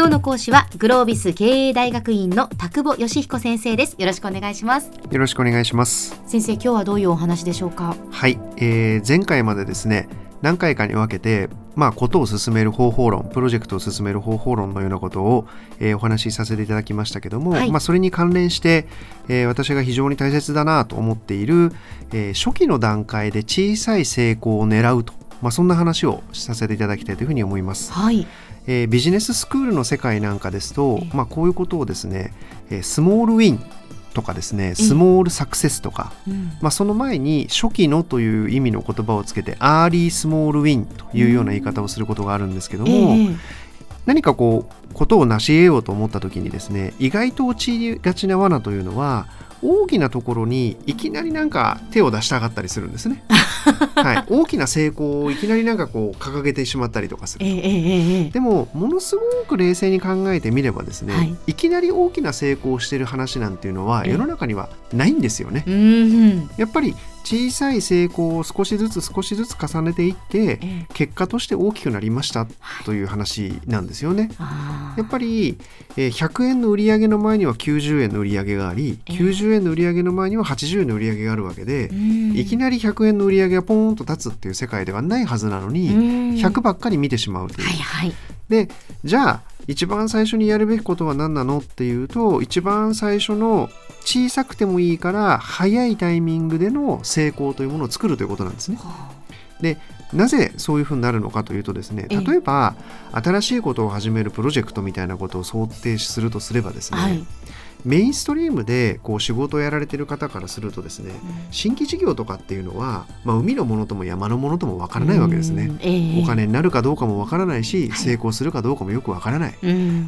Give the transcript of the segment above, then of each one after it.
今日の講師はグロービス経営大学院の田久保義彦先生です。よろしくお願いします。よろしくお願いします。先生今日はどういうお話でしょうか？はい、えー、前回までですね何回かに分けて、まあ、ことを進める方法論プロジェクトを進める方法論のようなことを、えー、お話しさせていただきましたけども、はい、まあ、それに関連して、えー、私が非常に大切だなと思っている、えー、初期の段階で小さい成功を狙うと、まあ、そんな話をさせていただきたいというふうに思います。はい。えー、ビジネススクールの世界なんかですと、まあ、こういうことをですね、えー、スモールウィンとかですねスモールサクセスとか、うん、まあ、その前に初期のという意味の言葉をつけてアーリースモールウィンというような言い方をすることがあるんですけども、うんえ。ー、何かこうことを成し得ようと思った時にですね意外と陥りがちな罠というのは大きなところにいきなりなんか手を出したがったりするんですね。はい、大きな成功をいきなりなんかこう掲げてしまったりとかする、えー、でもものすごく冷静に考えてみればですね、はい、いきなり大きな成功をしてる話なんていうのは世の中にはないんですよね。えー、やっぱり小さい成功を少しずつ少しずつ重ねていって、結果として大きくなりましたという話なんですよね。やっぱり、え100円の売り上げの前には90円の売り上げがあり、90円の売り上げの前には80円の売り上げがあるわけで、いきなり100円の売り上げがポーンと立つっていう世界ではないはずなのに、100ばっかり見てしまうという。はいはい、でじゃあ一番最初にやるべきことは何なのっていうと一番最初の小さくてもいいから早いタイミングでの成功というものを作るということなんですね。でなぜそういうふうになるのかというとですね例えば新しいことを始めるプロジェクトみたいなことを想定するとすればですね、はい。メインストリームでこう仕事をやられてる方からするとですね、新規事業とかっていうのは、まあ、海のものとも山のものともわからないわけですね、えー、お金になるかどうかもわからないし、はい、成功するかどうかもよくわからない、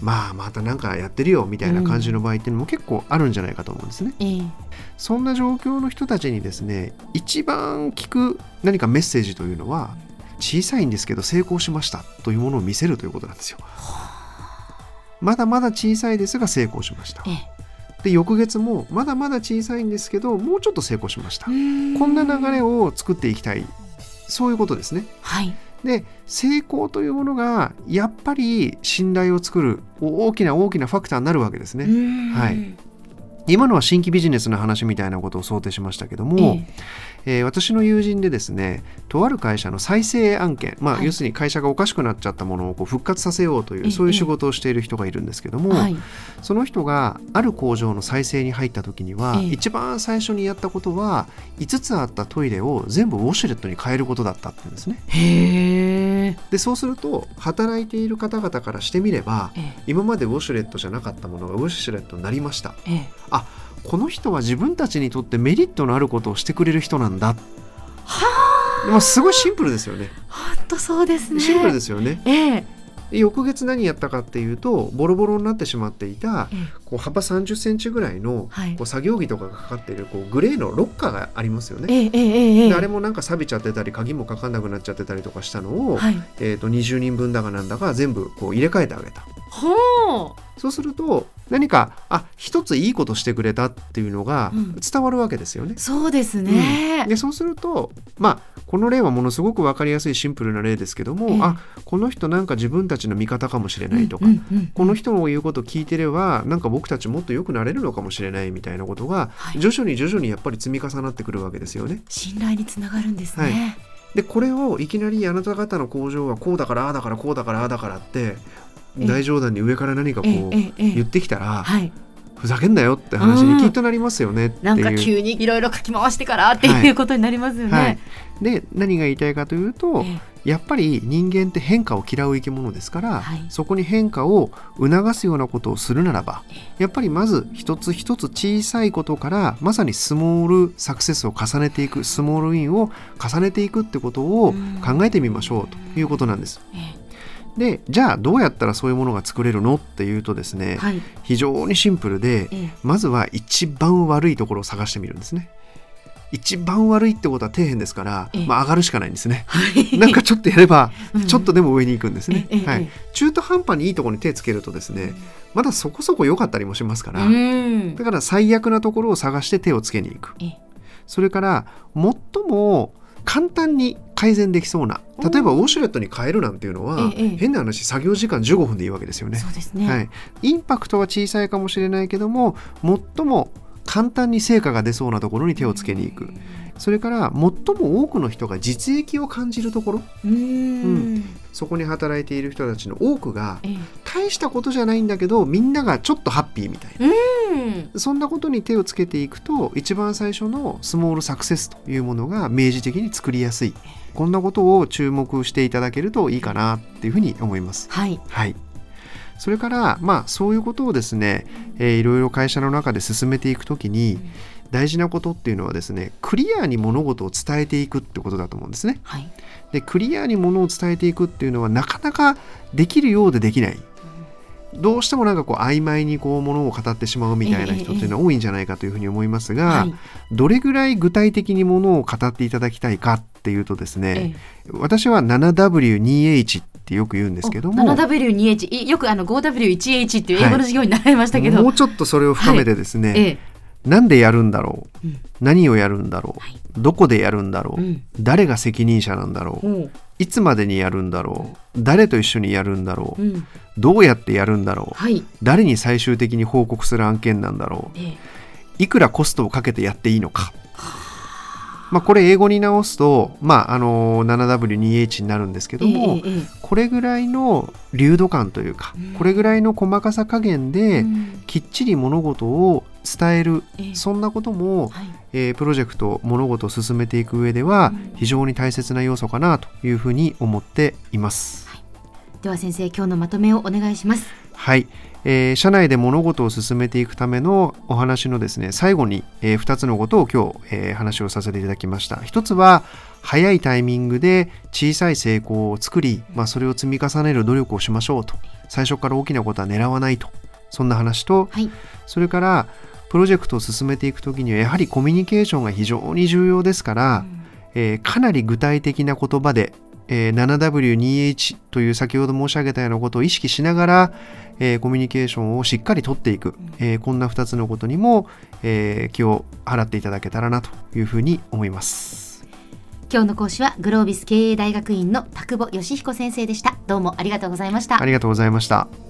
まあまたなんかやってるよみたいな感じの場合っていうのも結構あるんじゃないかと思うんですね、えー、そんな状況の人たちにですね一番聞く何かメッセージというのは小さいんですけど成功しましたというものを見せるということなんですよ。まだまだ小さいですが成功しました。で翌月もまだまだ小さいんですけどもうちょっと成功しましたこんな流れを作っていきたいそういうことですね。はい、で成功というものがやっぱり信頼を作る大きな大きなファクターになるわけですね。はい、今のは新規ビジネスの話みたいなことを想定しましたけども、えー、えー、私の友人でですねとある会社の再生案件、まあ、はい、要するに会社がおかしくなっちゃったものをこう復活させようという、そういう仕事をしている人がいるんですけども、はい、その人がある工場の再生に入った時には、一番最初にやったことは5つあったトイレを全部ウォシュレットに変えることだったってうんですね。へでそうすると働いている方々からしてみれば、今までウォシュレットじゃなかったものがウォシュレットになりました。あこの人は自分たちにとってメリットのあることをしてくれる人なんだ。はあ。でもすごいシンプルですよね。本当そうですね。シンプルですよね。ええ。翌月何やったかっていうとボロボロになってしまっていた、こう幅30センチぐらいの、こう作業着とかがかかっているこうグレーのロッカーがありますよね、えあれもなんか錆びちゃってたり鍵もかかんなくなっちゃってたりとかしたのを、はい、えー、と20人分だかなんだか全部こう入れ替えてあげた。はあそうすると何かあ一ついいことしてくれたっていうのが伝わるわけですよね。うん、そうですね、うん、でそうするとまあこの例はものすごく分かりやすいシンプルな例ですけども、えあこの人なんか自分たちの味方かもしれないとか、うんうんうん、この人の言うことを聞いてればなんか僕たちもっと良くなれるのかもしれないみたいなことが、はい、徐々に徐々にやっぱり積み重なってくるわけですよね。信頼につながるんですね、はい。でこれをいきなりあなた方の工場はこうだからああだからこうだからああだからって大冗談に上から何かこう言ってきたら、ふざけんなよって話にきっとなりますよねう、なんか急にいろいろ書き回してからってい。うことになりますよね。はい。はい、で何が言いたいかというと、やっぱり人間って変化を嫌う生き物ですから、はい、そこに変化を促すようなことをするならばやっぱりまず一つ一つ小さいことからまさにスモールサクセスを重ねていくスモールウィンを重ねていくってことを考えてみましょうということなんです。でじゃあどうやったらそういうものが作れるのっていうとですね、はい、非常にシンプルで、ええ、まずは一番悪いところを探してみるんですね。一番悪いってことは底辺ですから、まあ、上がるしかないんですね、はい、なんかちょっとやればちょっとでも上に行くんですね、はい、中途半端にいいところに手つけるとですねまだそこそこ良かったりもしますから。だから最悪なところを探して手をつけに行く。それから最も簡単に改善できそうな例えばウォシュレットに変えるなんていうのは、ええ変な話作業時間15分でいいわけですよね。ね。はい、インパクトは小さいかもしれないけども最も簡単に成果が出そうなところに手をつけに行く。それから最も多くの人が実益を感じるところ。うーん。そこに働いている人たちの多くがええ。大したことじゃないんだけどみんながちょっとハッピーみたいなうん。そんなことに手をつけていくと一番最初のスモールサクセスというものが明示的に作りやすいこんなことを注目していただけるといいかなっていうふうに思います。はい。はいそれからまあそういうことをですね、えーいろいろ会社の中で進めていくときに大事なことっていうのはですねクリアに物事を伝えていくってことだと思うんですね。はい。でクリアにものを伝えていくっていうのはなかなかできるようでできないどうしてもなんかこう曖昧にこうものを語ってしまうみたいな人っていうのは多いんじゃないかというふうに思いますが、はい。どれぐらい具体的にものを語っていただきたいかっていうとですね、え私は 7W2H ってよく言うんですけども 7W2H いよくあの 5W1H っていう英語の授業に習いましたけど、もうちょっとそれを深めてですね、ええ。なんでやるんだろう、うん。何をやるんだろう、はい。どこでやるんだろう、うん。誰が責任者なんだろう、おういつまでにやるんだろう？誰と一緒にやるんだろう、うん、どうやってやるんだろう？はい、誰に最終的に報告する案件なんだろええ。ういくらコストをかけてやっていいのか、まあ、これ英語に直すと、まあ、あの 7W2H になるんですけども、ええええこれぐらいの流度感というか、うん。これぐらいの細かさ加減で、うん。きっちり物事を伝えるええ。そんなことも、はい。えープロジェクト物事を進めていく上ではうん。非常に大切な要素かなというふうに思っています。では先生今日のまとめをお願いします。はい、えー社内で物事を進めていくためのお話のですね最後に、え2つのことを今日、えー話をさせていただきました。一つは早いタイミングで小さい成功を作り、まあ、それを積み重ねる努力をしましょうと。最初から大きなことは狙わないと。そんな話とはい、それからプロジェクトを進めていくときにはやはりコミュニケーションが非常に重要ですから、えーかなり具体的な言葉で、えー 7W2H という先ほど申し上げたようなことを意識しながら、えーコミュニケーションをしっかりとっていく、えーこんな2つのことにも、えー気を払っていただけたらなというふうに思います。今日の講師はグロービス経営大学院の田久保義彦先生でした。どうもありがとうございましたあ。りがとうございました。